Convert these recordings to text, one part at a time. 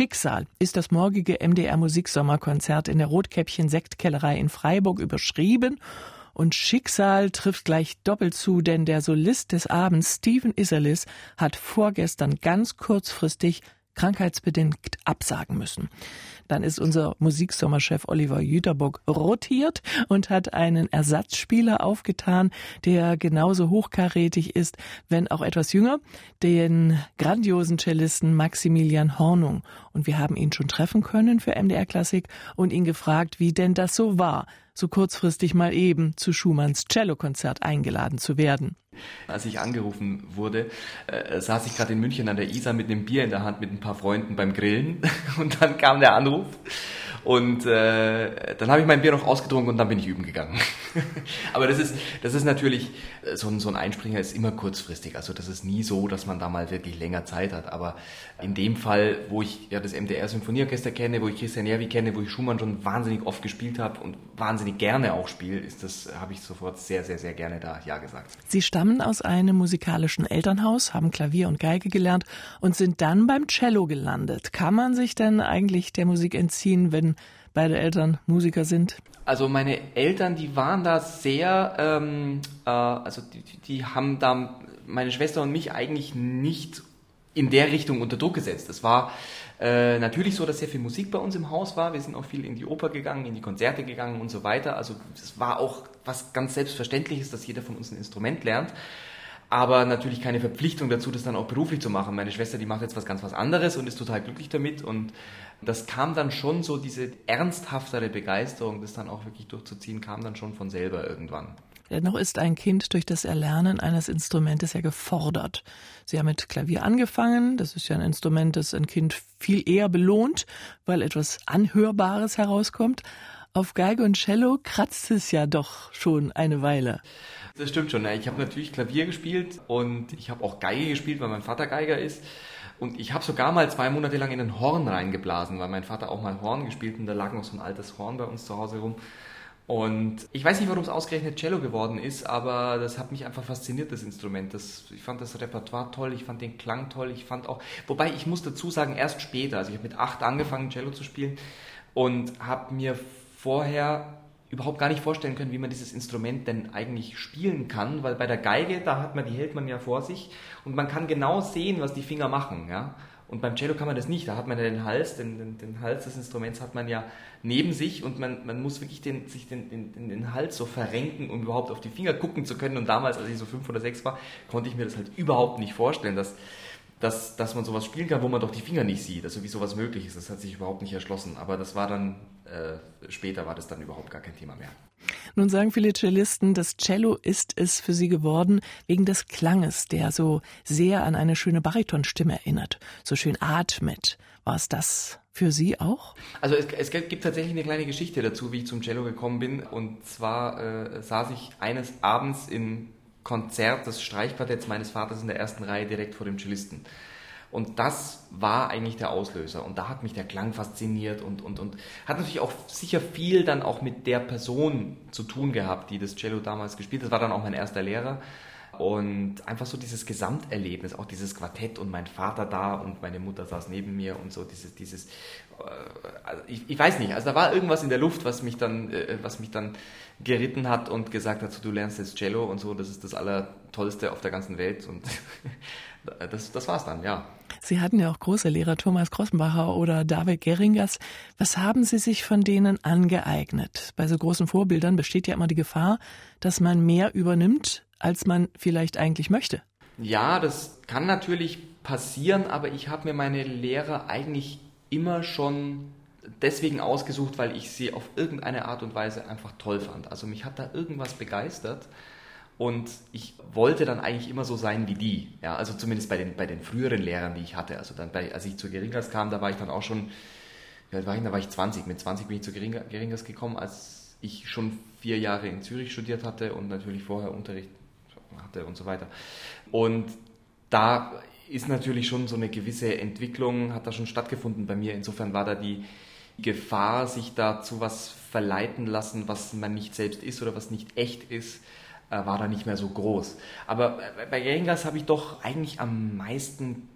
Schicksal ist das morgige MDR Musiksommerkonzert in der Rotkäppchen Sektkellerei in Freiburg überschrieben. Und Schicksal trifft gleich doppelt zu, denn der Solist des Abends, Steven Iserlis, hat vorgestern ganz kurzfristig krankheitsbedingt absagen müssen. Dann ist unser Musiksommerchef Oliver Jüterbock rotiert und hat einen Ersatzspieler aufgetan, der genauso hochkarätig ist, wenn auch etwas jünger, den grandiosen Cellisten Maximilian Hornung. Und wir haben ihn schon treffen können für MDR Klassik und ihn gefragt, wie denn das so war, so kurzfristig mal eben zu Schumanns Cellokonzert eingeladen zu werden. Als ich angerufen wurde, äh, saß ich gerade in München an der Isar mit einem Bier in der Hand mit ein paar Freunden beim Grillen und dann kam der Anruf health. Und äh, dann habe ich mein Bier noch ausgetrunken und dann bin ich üben gegangen. Aber das ist, das ist natürlich, äh, so ein, so ein Einspringer ist immer kurzfristig. Also das ist nie so, dass man da mal wirklich länger Zeit hat. Aber in dem Fall, wo ich ja das MDR Symphonieorchester kenne, wo ich Christian Järvi kenne, wo ich Schumann schon wahnsinnig oft gespielt habe und wahnsinnig gerne auch spiele, ist das, habe ich sofort sehr, sehr, sehr gerne da Ja gesagt. Sie stammen aus einem musikalischen Elternhaus, haben Klavier und Geige gelernt und sind dann beim Cello gelandet. Kann man sich denn eigentlich der Musik entziehen, wenn beide Eltern Musiker sind? Also meine Eltern, die waren da sehr, ähm, äh, also die, die haben da meine Schwester und mich eigentlich nicht in der Richtung unter Druck gesetzt. Es war äh, natürlich so, dass sehr viel Musik bei uns im Haus war. Wir sind auch viel in die Oper gegangen, in die Konzerte gegangen und so weiter. Also es war auch was ganz Selbstverständliches, dass jeder von uns ein Instrument lernt aber natürlich keine Verpflichtung dazu, das dann auch beruflich zu machen. Meine Schwester, die macht jetzt was ganz was anderes und ist total glücklich damit und das kam dann schon so, diese ernsthaftere Begeisterung, das dann auch wirklich durchzuziehen, kam dann schon von selber irgendwann. Dennoch ist ein Kind durch das Erlernen eines Instrumentes ja gefordert. Sie haben mit Klavier angefangen. Das ist ja ein Instrument, das ein Kind viel eher belohnt, weil etwas Anhörbares herauskommt. Auf Geige und Cello kratzt es ja doch schon eine Weile. Das stimmt schon. Ich habe natürlich Klavier gespielt und ich habe auch Geige gespielt, weil mein Vater Geiger ist. Und ich habe sogar mal zwei Monate lang in ein Horn reingeblasen, weil mein Vater auch mal Horn gespielt und da lag noch so ein altes Horn bei uns zu Hause rum. Und ich weiß nicht, warum es ausgerechnet Cello geworden ist, aber das hat mich einfach fasziniert, das Instrument. Das, ich fand das Repertoire toll, ich fand den Klang toll, ich fand auch, wobei ich muss dazu sagen, erst später, also ich habe mit acht angefangen, Cello zu spielen und habe mir vorher überhaupt gar nicht vorstellen können, wie man dieses Instrument denn eigentlich spielen kann, weil bei der Geige, da hat man, die hält man ja vor sich und man kann genau sehen, was die Finger machen, ja. Und beim Cello kann man das nicht, da hat man ja den Hals, den, den, den Hals des Instruments hat man ja neben sich und man, man muss wirklich den, sich den, den, den Hals so verrenken, um überhaupt auf die Finger gucken zu können. Und damals, als ich so fünf oder sechs war, konnte ich mir das halt überhaupt nicht vorstellen, dass, dass, dass man sowas spielen kann, wo man doch die Finger nicht sieht, also wie sowas möglich ist. Das hat sich überhaupt nicht erschlossen. Aber das war dann, äh, später war das dann überhaupt gar kein Thema mehr. Nun sagen viele Cellisten, das Cello ist es für sie geworden wegen des Klanges, der so sehr an eine schöne Baritonstimme erinnert, so schön atmet. War es das für Sie auch? Also es, es, gibt tatsächlich eine kleine Geschichte dazu, wie ich zum Cello gekommen bin. Und zwar äh, saß ich eines Abends im Konzert des Streichquartetts meines Vaters in der ersten Reihe direkt vor dem Cellisten. Und das war eigentlich der Auslöser. Und da hat mich der Klang fasziniert und, und, und hat natürlich auch sicher viel dann auch mit der Person zu tun gehabt, die das Cello damals gespielt hat. Das war dann auch mein erster Lehrer. Und einfach so dieses Gesamterlebnis, auch dieses Quartett und mein Vater da und meine Mutter saß neben mir und so dieses, dieses, äh, also ich, ich, weiß nicht, also da war irgendwas in der Luft, was mich dann, äh, was mich dann geritten hat und gesagt hat, so, du lernst jetzt Cello und so, das ist das Allertollste auf der ganzen Welt und das, das war's dann, ja. Sie hatten ja auch große Lehrer, Thomas Krossenbacher oder David Geringers. Was haben Sie sich von denen angeeignet? Bei so großen Vorbildern besteht ja immer die Gefahr, dass man mehr übernimmt, als man vielleicht eigentlich möchte. Ja, das kann natürlich passieren, aber ich habe mir meine Lehrer eigentlich immer schon deswegen ausgesucht, weil ich sie auf irgendeine Art und Weise einfach toll fand. Also mich hat da irgendwas begeistert und ich wollte dann eigentlich immer so sein wie die. Ja, also zumindest bei den, bei den früheren Lehrern, die ich hatte. Also dann bei, als ich zu Geringers kam, da war ich dann auch schon, wie war ich, da war ich 20. Mit 20 bin ich zu Geringers gekommen, als ich schon vier Jahre in Zürich studiert hatte und natürlich vorher Unterricht hatte und so weiter. Und da ist natürlich schon so eine gewisse Entwicklung, hat da schon stattgefunden bei mir. Insofern war da die Gefahr, sich da zu was verleiten lassen, was man nicht selbst ist oder was nicht echt ist, äh, war da nicht mehr so groß. Aber bei Geringas habe ich doch eigentlich am meisten,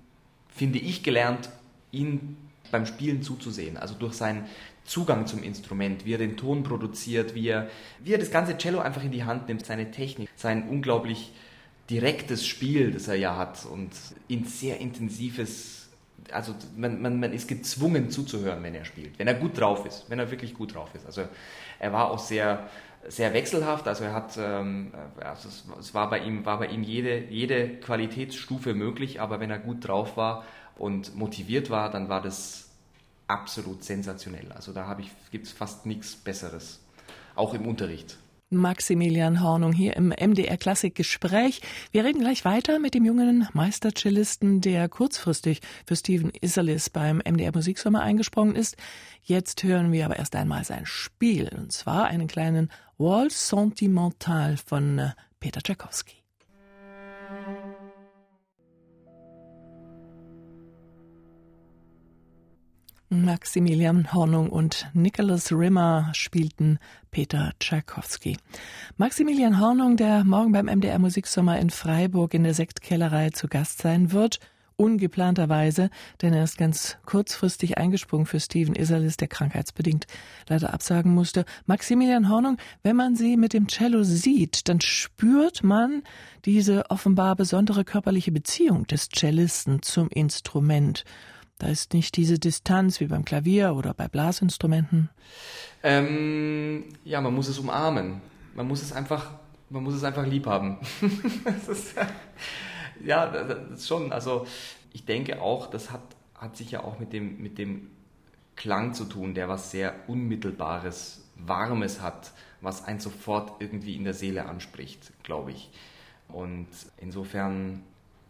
finde ich, gelernt, ihn beim Spielen zuzusehen. Also durch seinen Zugang zum Instrument, wie er den Ton produziert, wie er, wie er das ganze Cello einfach in die Hand nimmt, seine Technik, sein unglaublich direktes Spiel, das er ja hat und in sehr intensives, also man, man, man ist gezwungen zuzuhören, wenn er spielt, wenn er gut drauf ist, wenn er wirklich gut drauf ist. Also er war auch sehr, sehr wechselhaft, also er hat, ähm, also es, es, war bei ihm, war bei ihm jede, jede Qualitätsstufe möglich, aber wenn er gut drauf war und motiviert war, dann war das absolut sensationell. Also da gibt es fast nichts Besseres, auch im Unterricht. Maximilian Hornung hier im MDR Klassik Gespräch. Wir reden gleich weiter mit dem jungen Meistercellisten, der kurzfristig für Steven Isserlis beim MDR Musiksommer eingesprungen ist. Jetzt hören wir aber erst einmal sein Spiel, und zwar einen kleinen Waltz Sentimental von äh, Peter Tchaikovsky. Maximilian Hornung und Nicholas Rimmer spielten Peter Tschaikowski. Maximilian Hornung, der morgen beim MDR Musiksommer in Freiburg in der Sektkellerei zu Gast sein wird, ungeplanterweise, denn er ist ganz kurzfristig eingesprungen für Steven Iserlis, der krankheitsbedingt leider absagen musste. Maximilian Hornung, wenn man sie mit dem Cello sieht, dann spürt man diese offenbar besondere körperliche Beziehung des Cellisten zum Instrument. Da ist nicht diese Distanz wie beim Klavier oder bei Blasinstrumenten. Ähm, ja, man muss es umarmen. Man muss es einfach, man muss es einfach lieb haben. ist, ja, das ist schon. Also ich denke auch, das hat, hat sich ja auch mit dem, mit dem Klang zu tun, der was sehr Unmittelbares, Warmes hat, was einen sofort irgendwie in der Seele anspricht, glaube ich. Und insofern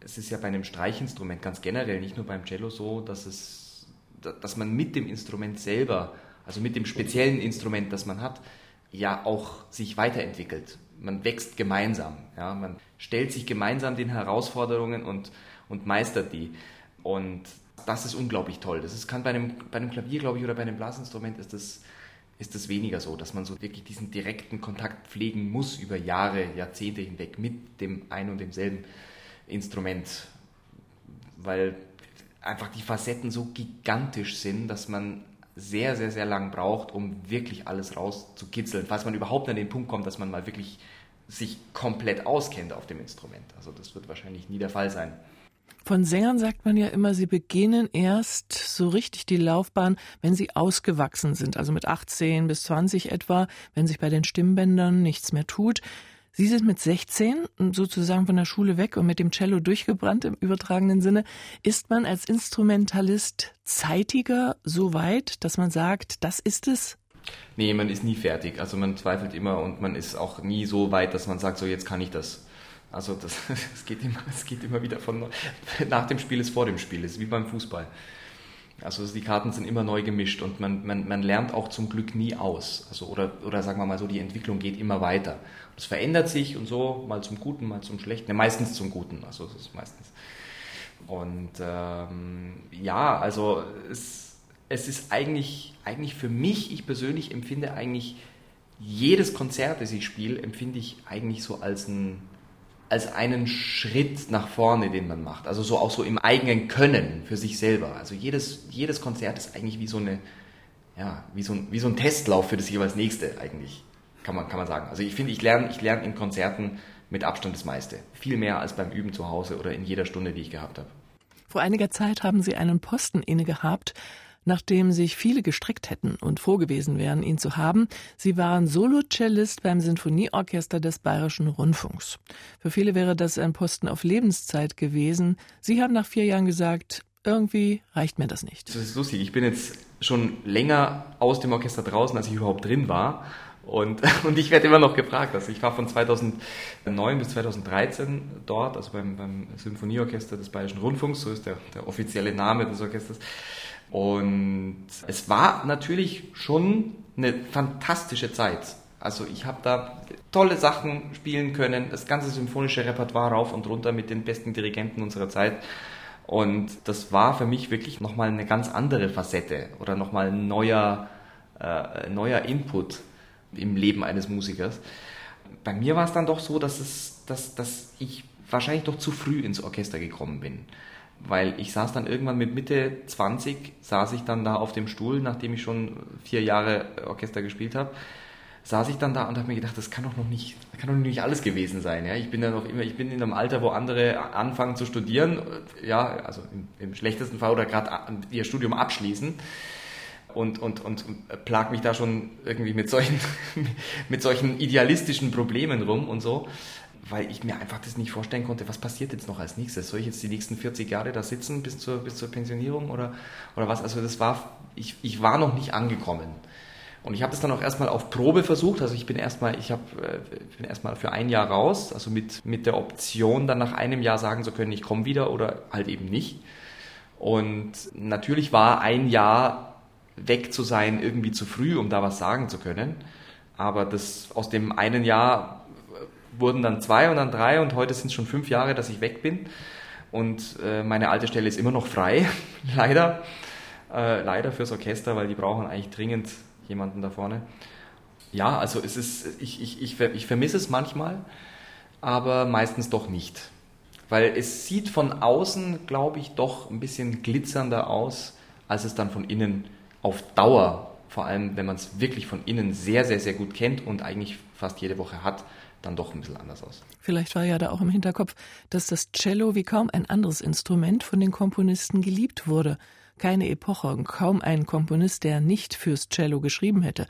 es ist ja bei einem Streichinstrument ganz generell, nicht nur beim Cello so, dass, es, dass man mit dem Instrument selber, also mit dem speziellen Instrument, das man hat, ja auch sich weiterentwickelt. Man wächst gemeinsam. Ja? Man stellt sich gemeinsam den Herausforderungen und, und meistert die. Und das ist unglaublich toll. Das ist, kann bei einem, bei einem Klavier, glaube ich, oder bei einem Blasinstrument ist das, ist das weniger so, dass man so wirklich diesen direkten Kontakt pflegen muss über Jahre, Jahrzehnte hinweg mit dem ein und demselben Instrument, weil einfach die Facetten so gigantisch sind, dass man sehr, sehr, sehr lang braucht, um wirklich alles rauszukitzeln, falls man überhaupt an den Punkt kommt, dass man mal wirklich sich komplett auskennt auf dem Instrument. Also das wird wahrscheinlich nie der Fall sein. Von Sängern sagt man ja immer, sie beginnen erst so richtig die Laufbahn, wenn sie ausgewachsen sind, also mit 18 bis 20 etwa, wenn sich bei den Stimmbändern nichts mehr tut. Sie sind mit 16 sozusagen von der Schule weg und mit dem Cello durchgebrannt im übertragenen Sinne. Ist man als Instrumentalist zeitiger so weit, dass man sagt, das ist es? Nee, man ist nie fertig. Also man zweifelt immer und man ist auch nie so weit, dass man sagt, so jetzt kann ich das. Also das, es geht immer, es geht immer wieder von nach dem Spiel ist vor dem Spiel, es ist wie beim Fußball. Also die Karten sind immer neu gemischt und man, man, man lernt auch zum Glück nie aus. Also oder, oder sagen wir mal so, die Entwicklung geht immer weiter. Es verändert sich und so, mal zum Guten, mal zum Schlechten, ja, meistens zum Guten, also es ist meistens. Und ähm, ja, also es, es ist eigentlich, eigentlich für mich, ich persönlich empfinde eigentlich jedes Konzert, das ich spiele, empfinde ich eigentlich so als ein als einen Schritt nach vorne, den man macht. Also so auch so im eigenen Können für sich selber. Also jedes, jedes Konzert ist eigentlich wie so eine, ja, wie so ein, wie so ein Testlauf für das jeweils nächste eigentlich, kann man, kann man sagen. Also ich finde, ich lerne, ich lerne in Konzerten mit Abstand das meiste. Viel mehr als beim Üben zu Hause oder in jeder Stunde, die ich gehabt habe. Vor einiger Zeit haben Sie einen Posten inne gehabt, nachdem sich viele gestreckt hätten und froh gewesen wären, ihn zu haben. Sie waren Solocellist beim Sinfonieorchester des Bayerischen Rundfunks. Für viele wäre das ein Posten auf Lebenszeit gewesen. Sie haben nach vier Jahren gesagt, irgendwie reicht mir das nicht. Das ist lustig. Ich bin jetzt schon länger aus dem Orchester draußen, als ich überhaupt drin war. Und, und ich werde immer noch gefragt. Also ich war von 2009 bis 2013 dort, also beim, beim Symphonieorchester des Bayerischen Rundfunks, so ist der, der offizielle Name des Orchesters. Und es war natürlich schon eine fantastische Zeit. Also ich habe da tolle Sachen spielen können, das ganze symphonische Repertoire rauf und runter mit den besten Dirigenten unserer Zeit. Und das war für mich wirklich nochmal eine ganz andere Facette oder nochmal ein neuer, äh, neuer Input im Leben eines Musikers. Bei mir war es dann doch so, dass, es, dass, dass ich wahrscheinlich doch zu früh ins Orchester gekommen bin weil ich saß dann irgendwann mit Mitte 20, saß ich dann da auf dem Stuhl, nachdem ich schon vier Jahre Orchester gespielt habe, saß ich dann da und habe mir gedacht, das kann doch noch nicht, das kann doch nicht alles gewesen sein. Ja? Ich bin ja noch immer, ich bin in einem Alter, wo andere anfangen zu studieren, ja, also im, im schlechtesten Fall oder gerade ihr Studium abschließen und, und, und plag mich da schon irgendwie mit solchen, mit solchen idealistischen Problemen rum und so weil ich mir einfach das nicht vorstellen konnte, was passiert jetzt noch als nächstes? Soll ich jetzt die nächsten 40 Jahre da sitzen bis zur, bis zur Pensionierung oder, oder was? Also das war, ich, ich war noch nicht angekommen. Und ich habe das dann auch erstmal auf Probe versucht. Also ich bin erstmal, ich habe, äh, bin erstmal für ein Jahr raus, also mit, mit der Option, dann nach einem Jahr sagen zu können, ich komme wieder oder halt eben nicht. Und natürlich war ein Jahr weg zu sein irgendwie zu früh, um da was sagen zu können. Aber das aus dem einen Jahr wurden dann zwei und dann drei und heute sind es schon fünf Jahre, dass ich weg bin. Und äh, meine alte Stelle ist immer noch frei, leider. Äh, leider fürs Orchester, weil die brauchen eigentlich dringend jemanden da vorne. Ja, also es ist, ich, ich, ich, ich vermisse es manchmal, aber meistens doch nicht. Weil es sieht von außen, glaube ich, doch ein bisschen glitzernder aus, als es dann von innen auf Dauer, vor allem wenn man es wirklich von innen sehr, sehr, sehr gut kennt und eigentlich fast jede Woche hat, dann doch ein bisschen anders aus. Vielleicht war ja da auch im Hinterkopf, dass das Cello wie kaum ein anderes Instrument von den Komponisten geliebt wurde. Keine Epoche, kaum ein Komponist, der nicht fürs Cello geschrieben hätte.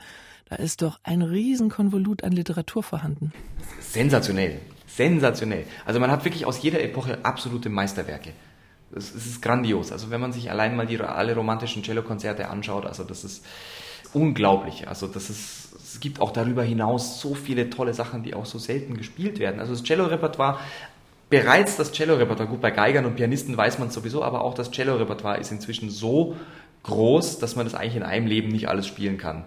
Da ist doch ein Riesenkonvolut an Literatur vorhanden. Sensationell, sensationell. Also man hat wirklich aus jeder Epoche absolute Meisterwerke. Es ist grandios. Also wenn man sich allein mal die alle romantischen Cellokonzerte anschaut, also das ist unglaublich. Also das ist es gibt auch darüber hinaus so viele tolle Sachen, die auch so selten gespielt werden. Also das Cello-Repertoire, bereits das Cello-Repertoire, gut, bei Geigern und Pianisten weiß man es sowieso, aber auch das Cello-Repertoire ist inzwischen so groß, dass man das eigentlich in einem Leben nicht alles spielen kann.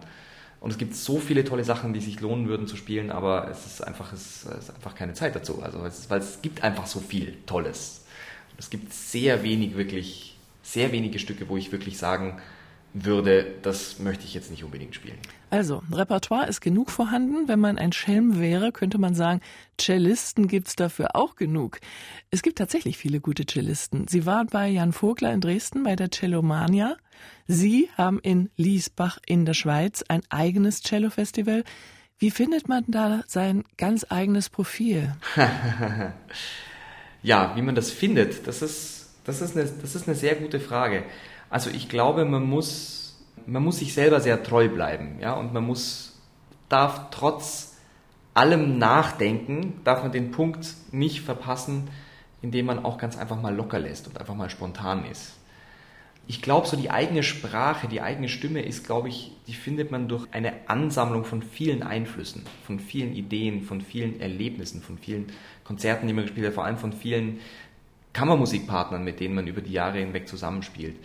Und es gibt so viele tolle Sachen, die sich lohnen würden zu spielen, aber es ist einfach, es ist einfach keine Zeit dazu. Also es, weil es gibt einfach so viel Tolles. Es gibt sehr wenig wirklich, sehr wenige Stücke, wo ich wirklich sagen würde, das möchte ich jetzt nicht unbedingt spielen. Also, Repertoire ist genug vorhanden. Wenn man ein Schelm wäre, könnte man sagen, Cellisten gibt's dafür auch genug. Es gibt tatsächlich viele gute Cellisten. Sie waren bei Jan Vogler in Dresden bei der Cellomania. Sie haben in Liesbach in der Schweiz ein eigenes Cello-Festival. Wie findet man da sein ganz eigenes Profil? ja, wie man das findet, das ist, das ist, eine, das ist eine sehr gute Frage. Also ich glaube, man muss, man muss sich selber sehr treu bleiben, ja, und man muss, darf trotz allem Nachdenken, darf man den Punkt nicht verpassen, indem man auch ganz einfach mal locker lässt und einfach mal spontan ist. Ich glaube, so die eigene Sprache, die eigene Stimme ist, glaube ich, die findet man durch eine Ansammlung von vielen Einflüssen, von vielen Ideen, von vielen Erlebnissen, von vielen Konzerten, die man gespielt hat, vor allem von vielen Kammermusikpartnern, mit denen man über die Jahre hinweg zusammenspielt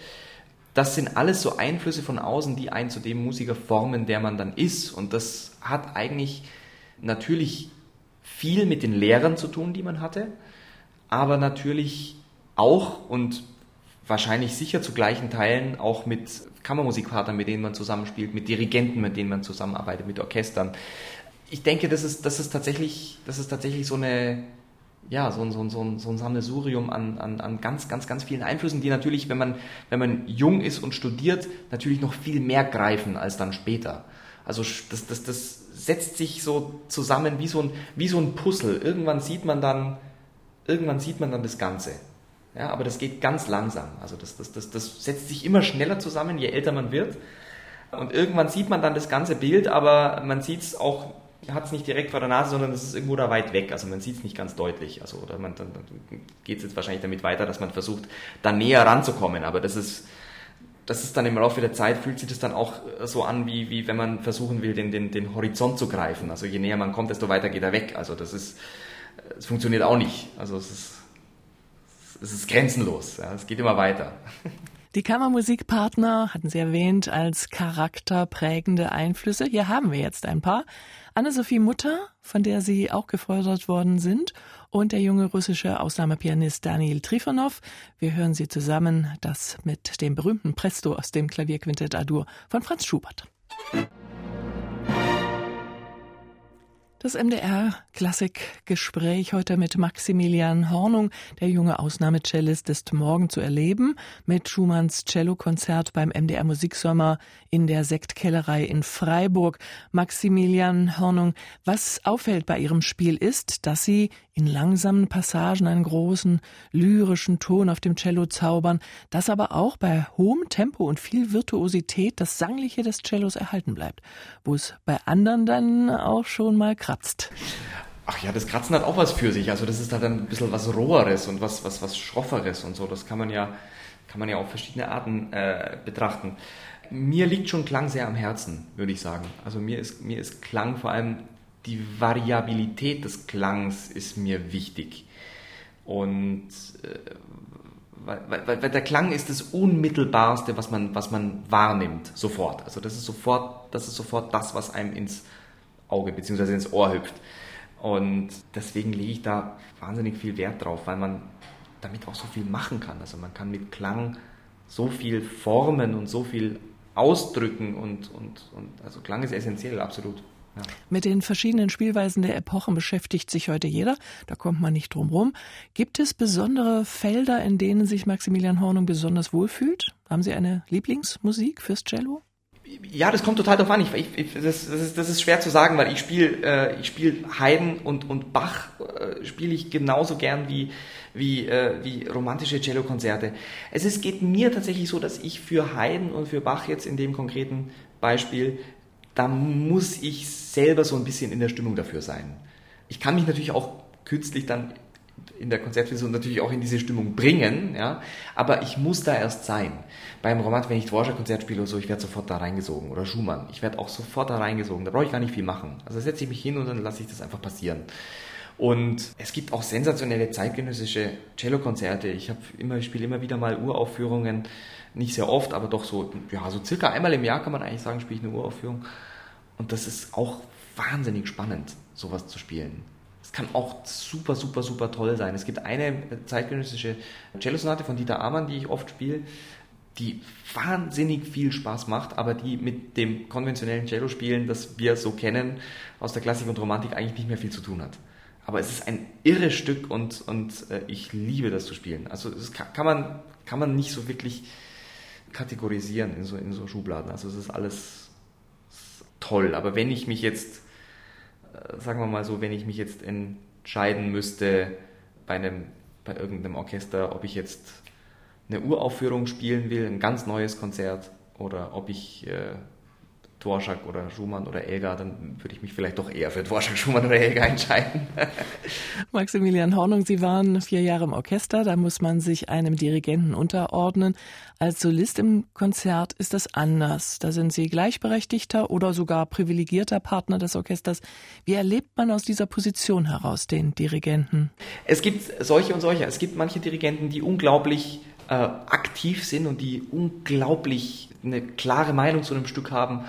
das sind alles so Einflüsse von außen, die einen zu dem Musiker formen, der man dann ist. Und das hat eigentlich natürlich viel mit den Lehrern zu tun, die man hatte, aber natürlich auch und wahrscheinlich sicher zu gleichen Teilen auch mit Kammermusikpartnern, mit denen man zusammenspielt, mit Dirigenten, mit denen man zusammenarbeitet, mit Orchestern. Ich denke, das ist, das ist tatsächlich, das ist tatsächlich so eine, ja, so, so, so, so ein Sammelsurium an, an, an ganz, ganz, ganz vielen Einflüssen, die natürlich, wenn man, wenn man jung ist und studiert, natürlich noch viel mehr greifen als dann später. Also das, das, das setzt sich so zusammen wie so, ein, wie so ein Puzzle. Irgendwann sieht man dann, irgendwann sieht man dann das Ganze. Ja, aber das geht ganz langsam. Also das, das, das, das setzt sich immer schneller zusammen, je älter man wird. Und irgendwann sieht man dann das ganze Bild, aber man sieht es auch hat es nicht direkt vor der Nase, sondern es ist irgendwo da weit weg. Also man sieht es nicht ganz deutlich. Also oder man, dann, dann geht es jetzt wahrscheinlich damit weiter, dass man versucht, da näher ranzukommen. Aber das ist, das ist dann im Laufe der Zeit, fühlt sich das dann auch so an, wie, wie wenn man versuchen will, den, den, den Horizont zu greifen. Also je näher man kommt, desto weiter geht er weg. Also das ist, es funktioniert auch nicht. Also es ist, es ist grenzenlos. Ja. Es geht immer weiter. Die Kammermusikpartner hatten Sie erwähnt als charakterprägende Einflüsse. Hier haben wir jetzt ein paar. Anne-Sophie Mutter, von der Sie auch gefördert worden sind, und der junge russische Ausnahmepianist Daniel Trifonov. Wir hören sie zusammen, das mit dem berühmten Presto aus dem Klavierquintett Adur von Franz Schubert. Das MDR Klassikgespräch heute mit Maximilian Hornung. Der junge Ausnahmecellist ist morgen zu erleben mit Schumanns Cellokonzert beim MDR Musiksommer in der Sektkellerei in Freiburg. Maximilian Hornung, was auffällt bei Ihrem Spiel ist, dass Sie in langsamen Passagen einen großen lyrischen Ton auf dem Cello zaubern, dass aber auch bei hohem Tempo und viel Virtuosität das Sangliche des Cellos erhalten bleibt, wo es bei anderen dann auch schon mal krass kratzt. Ach ja, das Kratzen hat auch was für sich. Also das ist halt ein bisschen was Roheres und was, was, was Schrofferes und so. Das kann man ja, kann man ja auf verschiedene Arten äh, betrachten. Mir liegt schon Klang sehr am Herzen, würde ich sagen. Also mir ist, mir ist Klang vor allem die Variabilität des Klangs ist mir wichtig. Und äh, weil, weil, weil, der Klang ist das Unmittelbarste, was man, was man wahrnimmt, sofort. Also das ist sofort, das ist sofort das, was einem ins Auge bzw. ins Ohr hüpft. Und deswegen lege ich da wahnsinnig viel Wert drauf, weil man damit auch so viel machen kann. Also man kann mit Klang so viel formen und so viel ausdrücken und, und, und also Klang ist essentiell, absolut. Ja. Mit den verschiedenen Spielweisen der Epochen beschäftigt sich heute jeder, da kommt man nicht drum rum. Gibt es besondere Felder, in denen sich Maximilian Hornung besonders wohlfühlt? Haben Sie eine Lieblingsmusik fürs Cello? Ja, das kommt total darauf an. Ich, ich, das, das, ist, das ist schwer zu sagen, weil ich spiele äh, ich spiel Haydn und, und Bach äh, spiele ich genauso gern wie, wie, äh, wie romantische Cellokonzerte. Es ist, geht mir tatsächlich so, dass ich für Haydn und für Bach jetzt in dem konkreten Beispiel, da muss ich selber so ein bisschen in der Stimmung dafür sein. Ich kann mich natürlich auch künstlich dann in der Konzertversion natürlich auch in diese Stimmung bringen, ja, aber ich muss da erst sein. Beim Roman, wenn ich Dvorak-Konzert spiele oder so, ich werde sofort da reingesogen oder Schumann, ich werde auch sofort da reingesogen, da brauche ich gar nicht viel machen. Also setze ich mich hin und dann lasse ich das einfach passieren. Und es gibt auch sensationelle zeitgenössische Cellokonzerte. Ich habe immer, ich spiele immer wieder mal Uraufführungen, nicht sehr oft, aber doch so, ja, so circa einmal im Jahr kann man eigentlich sagen, spiele ich eine Uraufführung. Und das ist auch wahnsinnig spannend, sowas zu spielen. Kann auch super, super, super toll sein. Es gibt eine zeitgenössische Cellosonate von Dieter Amann, die ich oft spiele, die wahnsinnig viel Spaß macht, aber die mit dem konventionellen Cello-Spielen, das wir so kennen, aus der Klassik und Romantik eigentlich nicht mehr viel zu tun hat. Aber es ist ein irres Stück und, und äh, ich liebe das zu spielen. Also das kann, man, kann man nicht so wirklich kategorisieren in so, in so Schubladen. Also es ist alles toll. Aber wenn ich mich jetzt sagen wir mal so, wenn ich mich jetzt entscheiden müsste bei einem, bei irgendeinem Orchester, ob ich jetzt eine Uraufführung spielen will, ein ganz neues Konzert, oder ob ich äh, Dvorak oder Schumann oder Elgar, dann würde ich mich vielleicht doch eher für Dvorak, Schumann oder Elgar entscheiden. Maximilian Hornung, Sie waren vier Jahre im Orchester, da muss man sich einem Dirigenten unterordnen. Als Solist im Konzert ist das anders. Da sind Sie gleichberechtigter oder sogar privilegierter Partner des Orchesters. Wie erlebt man aus dieser Position heraus den Dirigenten? Es gibt solche und solche. Es gibt manche Dirigenten, die unglaublich äh, aktiv sind und die unglaublich eine klare Meinung zu einem Stück haben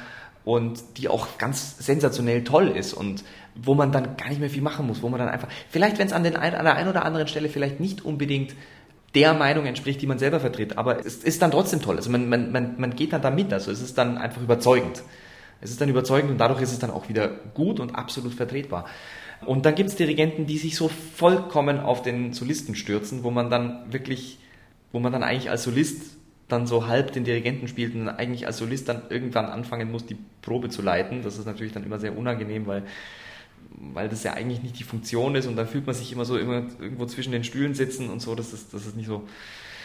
und die auch ganz sensationell toll ist und wo man dann gar nicht mehr viel machen muss, wo man dann einfach, vielleicht wenn es an, den ein, an der einen oder anderen Stelle vielleicht nicht unbedingt der Meinung entspricht, die man selber vertritt, aber es ist dann trotzdem toll. Also man, man, man, man geht dann da mit, also es ist dann einfach überzeugend. Es ist dann überzeugend und dadurch ist es dann auch wieder gut und absolut vertretbar. Und dann gibt es Dirigenten, die sich so vollkommen auf den Solisten stürzen, wo man dann wirklich, wo man dann eigentlich als Solist dann so halb den Dirigenten spielt und eigentlich als Solist dann irgendwann anfangen muss, die Probe zu leiten. Das ist natürlich dann immer sehr unangenehm, weil, weil das ja eigentlich nicht die Funktion ist und dann fühlt man sich immer so immer irgendwo zwischen den Stühlen sitzen und so. Das ist, das ist nicht so,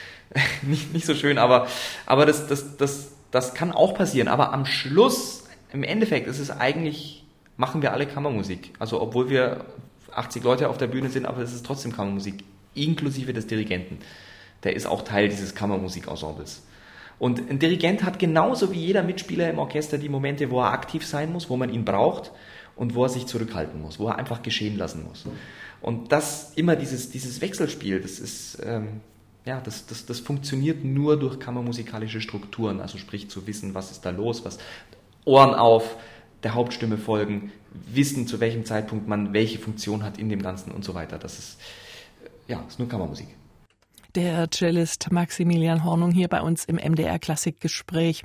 nicht, nicht so schön, aber, aber das, das, das, das kann auch passieren. Aber am Schluss, im Endeffekt, ist es eigentlich, machen wir alle Kammermusik. Also, obwohl wir 80 Leute auf der Bühne sind, aber es ist trotzdem Kammermusik, inklusive des Dirigenten der ist auch Teil dieses Kammermusikensembles. Und ein Dirigent hat genauso wie jeder Mitspieler im Orchester die Momente, wo er aktiv sein muss, wo man ihn braucht und wo er sich zurückhalten muss, wo er einfach geschehen lassen muss. Und das immer dieses, dieses Wechselspiel, das ist, ähm, ja, das, das, das funktioniert nur durch kammermusikalische Strukturen, also sprich zu wissen, was ist da los, was Ohren auf, der Hauptstimme folgen, wissen, zu welchem Zeitpunkt man welche Funktion hat in dem Ganzen und so weiter. Das ist, ja, ist nur Kammermusik der Cellist Maximilian Hornung hier bei uns im MDR Klassikgespräch.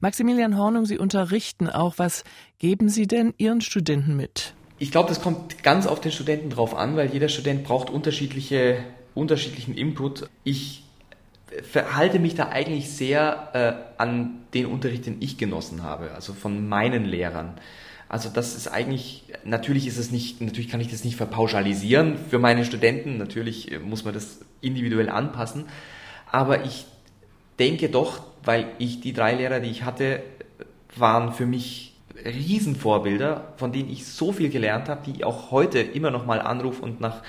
Maximilian Hornung, Sie unterrichten auch. Was geben Sie denn Ihren Studenten mit? Ich glaube, das kommt ganz auf den Studenten drauf an, weil jeder Student braucht unterschiedliche, unterschiedlichen Input. Ich verhalte mich da eigentlich sehr äh, an den Unterricht, den ich genossen habe, also von meinen Lehrern. Also das ist eigentlich, natürlich ist es nicht, natürlich kann ich das nicht verpauschalisieren für meine Studenten, natürlich äh, muss man das individuell anpassen, aber ich denke doch, weil ich die drei Lehrer, die ich hatte, waren für mich Riesenvorbilder, von denen ich so viel gelernt habe, die ich auch heute immer noch mal anrufe und nach,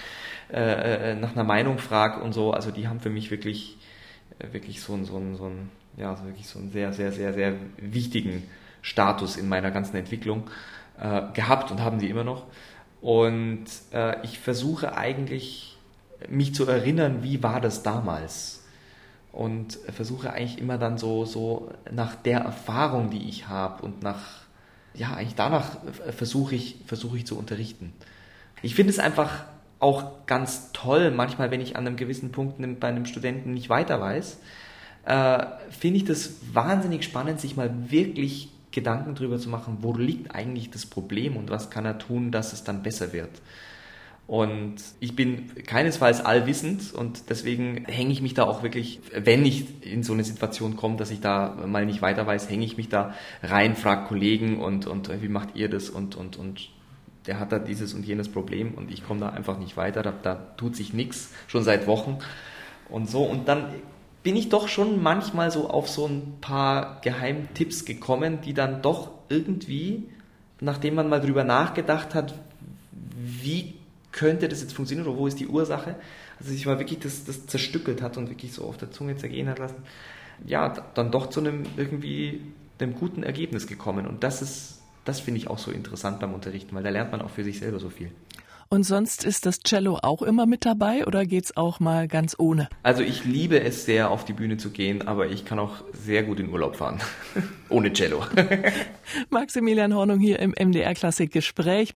äh, äh nach einer Meinung frage und so. Also die haben für mich wirklich, äh, wirklich so, so, so, so, ja, wirklich so einen sehr, sehr, sehr, sehr wichtigen Status in meiner ganzen Entwicklung äh, gehabt und haben sie immer noch. Und äh, ich versuche eigentlich, mich zu erinnern, wie war das damals? Und versuche eigentlich immer dann so, so nach der Erfahrung, die ich habe und nach, ja, eigentlich danach versuche ich, versuche ich zu unterrichten. Ich finde es einfach auch ganz toll, manchmal, wenn ich an einem gewissen Punkt bei einem Studenten nicht weiter weiß, äh, finde ich das wahnsinnig spannend, sich mal wirklich Gedanken darüber zu machen, wo liegt eigentlich das Problem und was kann er tun, dass es dann besser wird. Und ich bin keinesfalls allwissend und deswegen hänge ich mich da auch wirklich, wenn ich in so eine Situation komme, dass ich da mal nicht weiter weiß, hänge ich mich da rein, frage Kollegen und, und wie macht ihr das und, und, und der hat da dieses und jenes Problem und ich komme da einfach nicht weiter, da, da tut sich nichts, schon seit Wochen und so. Und dann bin ich doch schon manchmal so auf so ein paar Geheimtipps gekommen, die dann doch irgendwie, nachdem man mal drüber nachgedacht hat, wie könnte das jetzt funktionieren oder wo ist die Ursache, also sich mal wirklich das, das zerstückelt hat und wirklich so auf der Zunge zergehen hat lassen, ja, dann doch zu einem irgendwie einem guten Ergebnis gekommen. Und das ist, das finde ich auch so interessant beim Unterrichten, weil da lernt man auch für sich selber so viel. Und sonst ist das Cello auch immer mit dabei oder geht's auch mal ganz ohne? Also ich liebe es sehr, auf die Bühne zu gehen, aber ich kann auch sehr gut in Urlaub fahren. ohne Cello. Maximilian Hornung hier im MDR Klassik Gespräch.